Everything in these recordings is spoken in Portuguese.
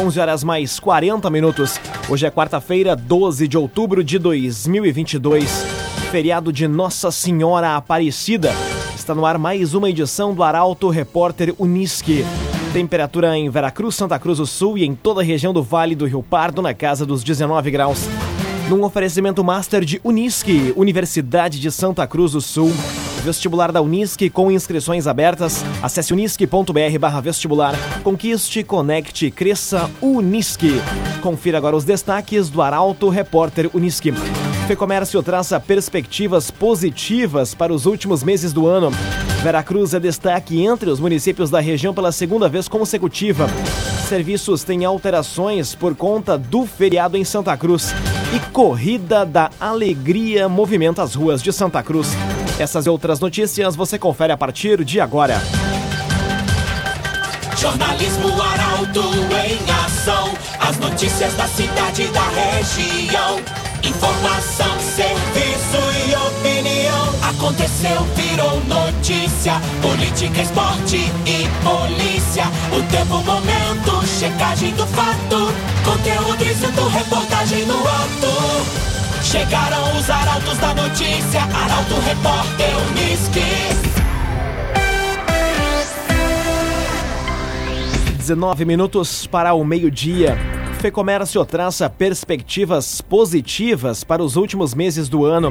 11 horas mais 40 minutos. Hoje é quarta-feira, 12 de outubro de 2022. Feriado de Nossa Senhora Aparecida. Está no ar mais uma edição do Arauto Repórter Unisque. Temperatura em Veracruz, Santa Cruz do Sul e em toda a região do Vale do Rio Pardo na casa dos 19 graus. Num oferecimento master de Unisque, Universidade de Santa Cruz do Sul. Vestibular da Unisque com inscrições abertas. Acesse unisque.br vestibular. Conquiste, conecte, cresça Unisque. Confira agora os destaques do Arauto Repórter Unisque. Fecomércio traça perspectivas positivas para os últimos meses do ano. Veracruz é destaque entre os municípios da região pela segunda vez consecutiva. Serviços têm alterações por conta do feriado em Santa Cruz. E Corrida da Alegria movimenta as ruas de Santa Cruz. Essas e outras notícias você confere a partir de agora. Jornalismo Arauto em ação. As notícias da cidade e da região. Informação, serviço e opinião. Aconteceu, virou notícia. Política, esporte e polícia. O tempo, momento, checagem do fato. Conteúdo dizendo, reportagem no ato. Chegaram os arautos da notícia. Arauto, repórter, Unisque. 19 minutos para o meio-dia. Fecomércio traça perspectivas positivas para os últimos meses do ano.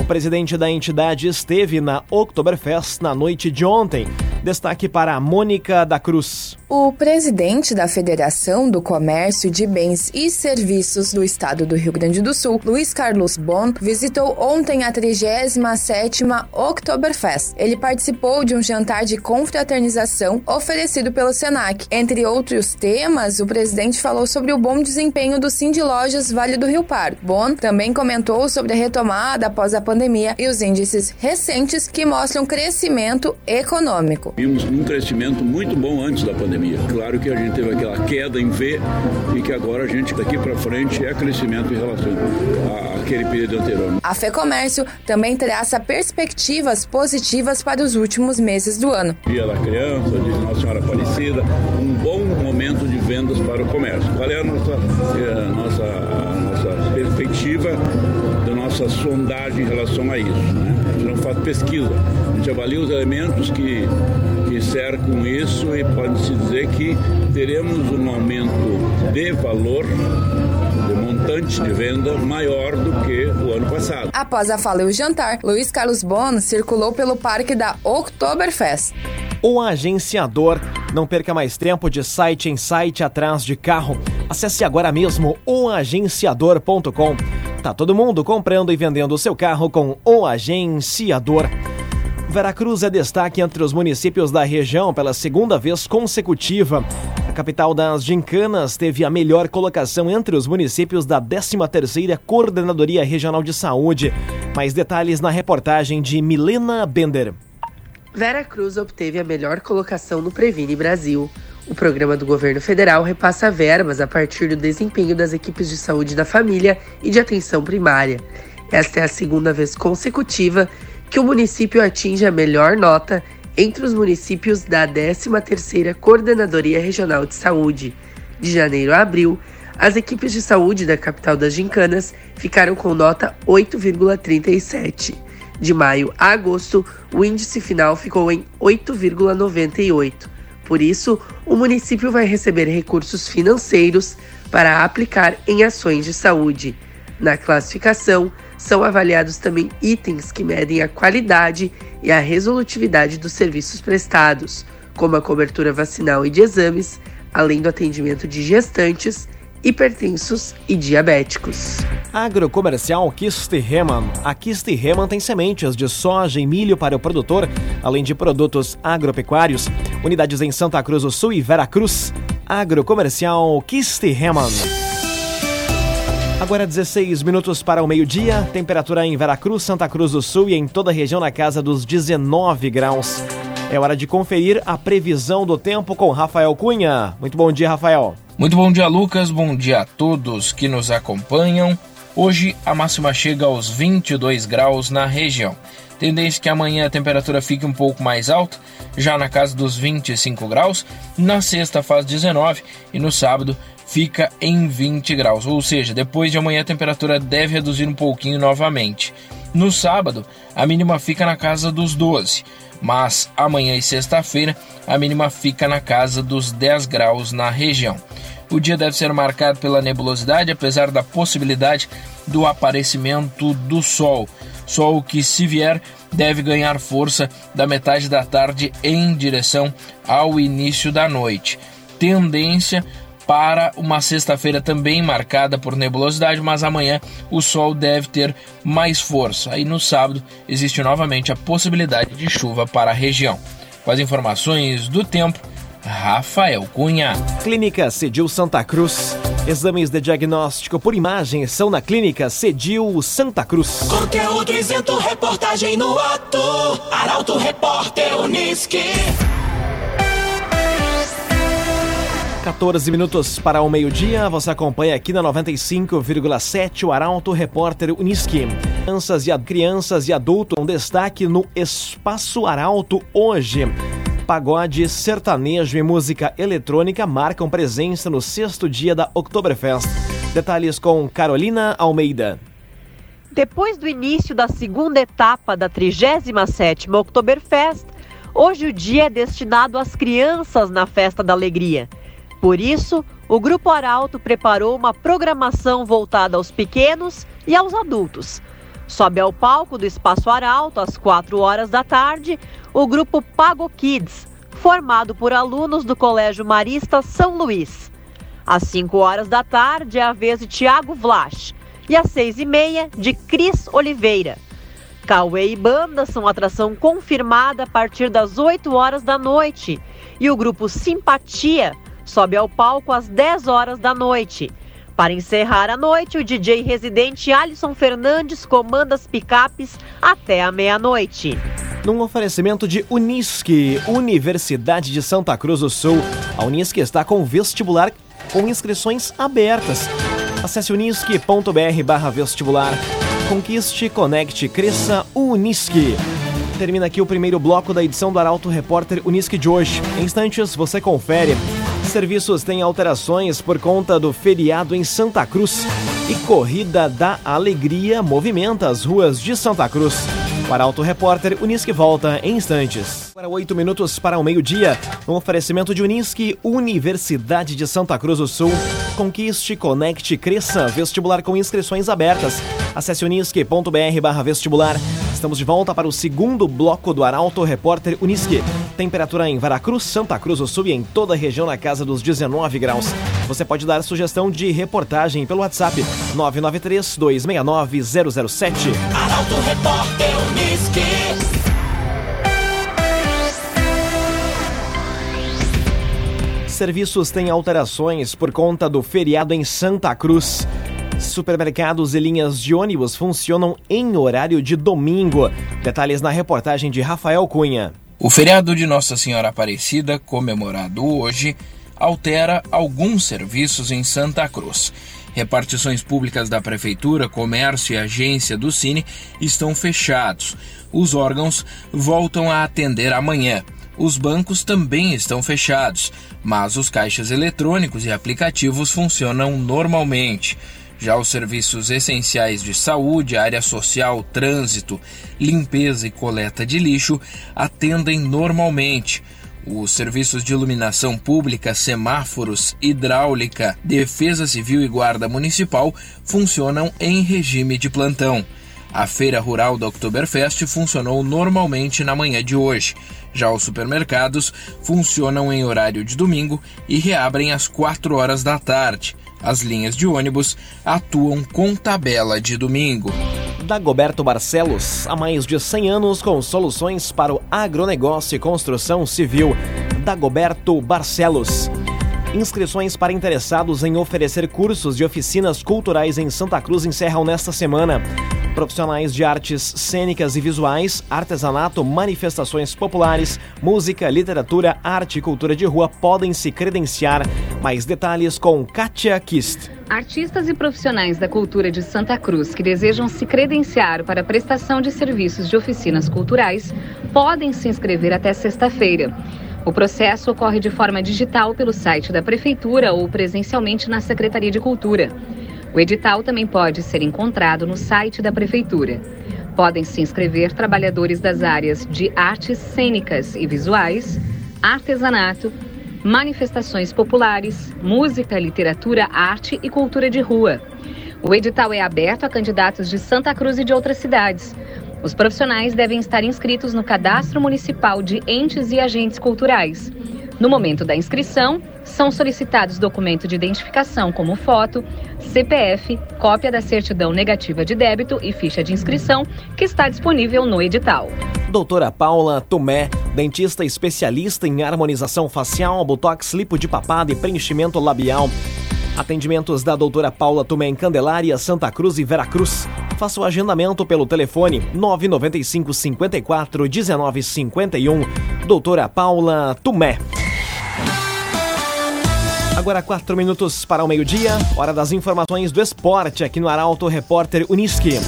O presidente da entidade esteve na Oktoberfest na noite de ontem. Destaque para Mônica da Cruz. O presidente da Federação do Comércio de Bens e Serviços do Estado do Rio Grande do Sul, Luiz Carlos Bon, visitou ontem a 37ª Oktoberfest. Ele participou de um jantar de confraternização oferecido pelo Senac. Entre outros temas, o presidente falou sobre o bom desempenho do Cindy Lojas Vale do Rio Pardo. Bon também comentou sobre a retomada após a pandemia e os índices recentes que mostram crescimento econômico. Vimos um crescimento muito bom antes da pandemia. Claro que a gente teve aquela queda em V e que agora a gente daqui para frente é crescimento em relação àquele período anterior. A FEComércio também traça perspectivas positivas para os últimos meses do ano. Dia da Criança, de Nossa Senhora Aparecida, um bom momento de vendas para o comércio. Qual é a nossa, a nossa, a nossa perspectiva da nossa sondagem em relação a isso? Né? A gente não faz pesquisa, a gente avalia os elementos que, que cercam isso e pode-se dizer que teremos um aumento de valor de montante de venda maior do que o ano passado. Após a fala e o jantar, Luiz Carlos Bono circulou pelo parque da Oktoberfest. O agenciador. Não perca mais tempo de site em site atrás de carro. Acesse agora mesmo oagenciador.com. Tá todo mundo comprando e vendendo o seu carro com o agenciador. Veracruz é destaque entre os municípios da região pela segunda vez consecutiva. A capital das Gincanas teve a melhor colocação entre os municípios da 13ª Coordenadoria Regional de Saúde. Mais detalhes na reportagem de Milena Bender. Veracruz obteve a melhor colocação no Previne Brasil. O programa do governo federal repassa verbas a partir do desempenho das equipes de saúde da família e de atenção primária. Esta é a segunda vez consecutiva que o município atinge a melhor nota entre os municípios da 13ª Coordenadoria Regional de Saúde. De janeiro a abril, as equipes de saúde da capital das Gincanas ficaram com nota 8,37. De maio a agosto, o índice final ficou em 8,98. Por isso, o município vai receber recursos financeiros para aplicar em ações de saúde. Na classificação, são avaliados também itens que medem a qualidade e a resolutividade dos serviços prestados, como a cobertura vacinal e de exames, além do atendimento de gestantes, hipertensos e diabéticos. Agrocomercial Kistihemann. A Kistihemann tem sementes de soja e milho para o produtor, além de produtos agropecuários. Unidades em Santa Cruz do Sul e Veracruz. Agrocomercial Kistihemann. Agora 16 minutos para o meio-dia, temperatura em Veracruz, Santa Cruz do Sul e em toda a região na casa dos 19 graus. É hora de conferir a previsão do tempo com Rafael Cunha. Muito bom dia, Rafael. Muito bom dia, Lucas. Bom dia a todos que nos acompanham. Hoje a máxima chega aos 22 graus na região. Tendência que amanhã a temperatura fique um pouco mais alta, já na casa dos 25 graus. Na sexta faz 19 e no sábado fica em 20 graus. Ou seja, depois de amanhã a temperatura deve reduzir um pouquinho novamente. No sábado, a mínima fica na casa dos 12, mas amanhã e sexta-feira a mínima fica na casa dos 10 graus na região. O dia deve ser marcado pela nebulosidade, apesar da possibilidade do aparecimento do Sol. Sol que, se vier, deve ganhar força da metade da tarde em direção ao início da noite. Tendência para uma sexta-feira também marcada por nebulosidade, mas amanhã o sol deve ter mais força. Aí no sábado existe novamente a possibilidade de chuva para a região. Com as informações do tempo, Rafael Cunha. Clínica Cedil Santa Cruz. Exames de diagnóstico por imagem são na Clínica Cedil Santa Cruz. Conteúdo isento, reportagem no ato. Arauto Repórter Uniski. 14 minutos para o meio-dia, você acompanha aqui na 95,7 o Arauto Repórter Uniski. Crianças e, crianças e adultos, um destaque no Espaço Arauto hoje. Pagode, sertanejo e música eletrônica marcam presença no sexto dia da Oktoberfest. Detalhes com Carolina Almeida. Depois do início da segunda etapa da 37ª Oktoberfest, hoje o dia é destinado às crianças na Festa da Alegria. Por isso, o Grupo Arauto preparou uma programação voltada aos pequenos e aos adultos. Sobe ao palco do Espaço Arauto às 4 horas da tarde o grupo Pago Kids, formado por alunos do Colégio Marista São Luís. Às 5 horas da tarde é a vez de Tiago Vlach e às 6 e meia de Cris Oliveira. Cauê e banda são atração confirmada a partir das 8 horas da noite e o grupo Simpatia sobe ao palco às 10 horas da noite. Para encerrar a noite, o DJ residente Alisson Fernandes comanda as picapes até a meia-noite. Num oferecimento de Unisque, Universidade de Santa Cruz do Sul, a Unisque está com vestibular com inscrições abertas. Acesse unisque.br vestibular. Conquiste, conecte, cresça, Unisque. Termina aqui o primeiro bloco da edição do Arauto Repórter Unisque de hoje. Em instantes, você confere serviços têm alterações por conta do feriado em Santa Cruz e Corrida da Alegria movimenta as ruas de Santa Cruz. Para Auto Repórter, Unisque volta em instantes. Para oito minutos para o meio-dia, um oferecimento de Unisque, Universidade de Santa Cruz do Sul. Conquiste, conecte, cresça. Vestibular com inscrições abertas. Acesse unisque.br vestibular. Estamos de volta para o segundo bloco do Arauto Repórter Unisque. Temperatura em Veracruz, Santa Cruz do Sul e em toda a região na casa dos 19 graus. Você pode dar sugestão de reportagem pelo WhatsApp 993 269 007. Arauto Repórter Uniski. Serviços têm alterações por conta do feriado em Santa Cruz. Supermercados e linhas de ônibus funcionam em horário de domingo. Detalhes na reportagem de Rafael Cunha. O feriado de Nossa Senhora Aparecida, comemorado hoje, altera alguns serviços em Santa Cruz. Repartições públicas da Prefeitura, Comércio e Agência do Cine estão fechados. Os órgãos voltam a atender amanhã. Os bancos também estão fechados, mas os caixas eletrônicos e aplicativos funcionam normalmente. Já os serviços essenciais de saúde, área social, trânsito, limpeza e coleta de lixo atendem normalmente. Os serviços de iluminação pública, semáforos, hidráulica, defesa civil e guarda municipal funcionam em regime de plantão. A feira rural da Oktoberfest funcionou normalmente na manhã de hoje. Já os supermercados funcionam em horário de domingo e reabrem às 4 horas da tarde. As linhas de ônibus atuam com tabela de domingo. Dagoberto Barcelos, há mais de 100 anos com soluções para o agronegócio e construção civil. Dagoberto Barcelos. Inscrições para interessados em oferecer cursos de oficinas culturais em Santa Cruz encerram nesta semana. Profissionais de artes cênicas e visuais, artesanato, manifestações populares, música, literatura, arte e cultura de rua podem se credenciar. Mais detalhes com Katia Kist. Artistas e profissionais da cultura de Santa Cruz que desejam se credenciar para a prestação de serviços de oficinas culturais podem se inscrever até sexta-feira. O processo ocorre de forma digital pelo site da Prefeitura ou presencialmente na Secretaria de Cultura. O edital também pode ser encontrado no site da Prefeitura. Podem se inscrever trabalhadores das áreas de artes cênicas e visuais, artesanato, manifestações populares, música, literatura, arte e cultura de rua. O edital é aberto a candidatos de Santa Cruz e de outras cidades. Os profissionais devem estar inscritos no Cadastro Municipal de Entes e Agentes Culturais. No momento da inscrição, são solicitados documento de identificação como foto, CPF, cópia da certidão negativa de débito e ficha de inscrição, que está disponível no edital. Doutora Paula Tomé, dentista especialista em harmonização facial, botox, lipo de papada e preenchimento labial. Atendimentos da doutora Paula Tomé em Candelária, Santa Cruz e Veracruz. Faça o agendamento pelo telefone 995 54 1951. Doutora Paula Tumé. Agora quatro minutos para o meio-dia, hora das informações do esporte aqui no Arauto Repórter Uniski.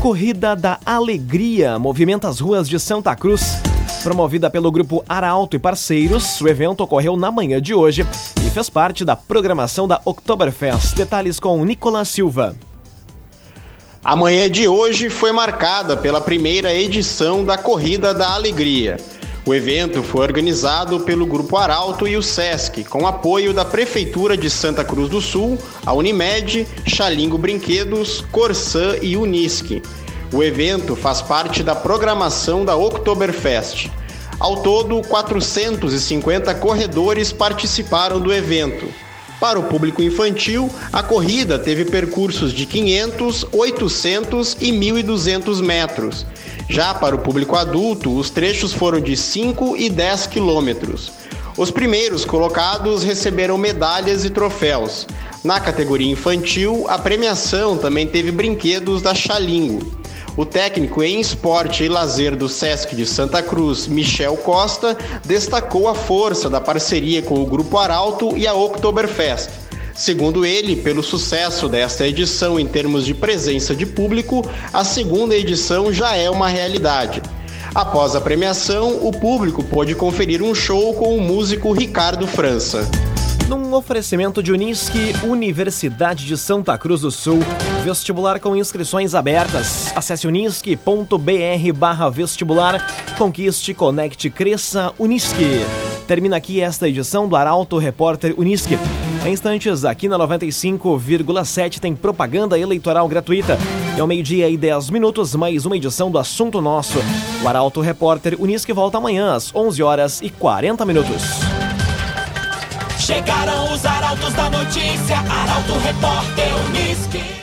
Corrida da Alegria movimenta as ruas de Santa Cruz. Promovida pelo grupo Arauto e parceiros, o evento ocorreu na manhã de hoje e fez parte da programação da Oktoberfest. Detalhes com Nicolas Silva. A manhã de hoje foi marcada pela primeira edição da Corrida da Alegria. O evento foi organizado pelo Grupo Arauto e o SESC, com apoio da Prefeitura de Santa Cruz do Sul, a Unimed, Xalingo Brinquedos, Corsã e Unisque. O evento faz parte da programação da Oktoberfest. Ao todo, 450 corredores participaram do evento. Para o público infantil, a corrida teve percursos de 500, 800 e 1.200 metros. Já para o público adulto, os trechos foram de 5 e 10 quilômetros. Os primeiros colocados receberam medalhas e troféus. Na categoria infantil, a premiação também teve brinquedos da Xalingo. O técnico em esporte e lazer do SESC de Santa Cruz, Michel Costa, destacou a força da parceria com o Grupo Arauto e a Oktoberfest. Segundo ele, pelo sucesso desta edição em termos de presença de público, a segunda edição já é uma realidade. Após a premiação, o público pôde conferir um show com o músico Ricardo França. Num oferecimento de Unisque, Universidade de Santa Cruz do Sul, vestibular com inscrições abertas. Acesse unisque.br vestibular, conquiste, conecte, cresça, Unisque. Termina aqui esta edição do Arauto Repórter Unisque. Em instantes, aqui na 95,7 tem propaganda eleitoral gratuita. É o meio-dia e 10 minutos, mais uma edição do Assunto Nosso. O Arauto Repórter Unisque volta amanhã às 11 horas e 40 minutos. Chegaram os arautos da notícia, Arauto Repórter Unisque.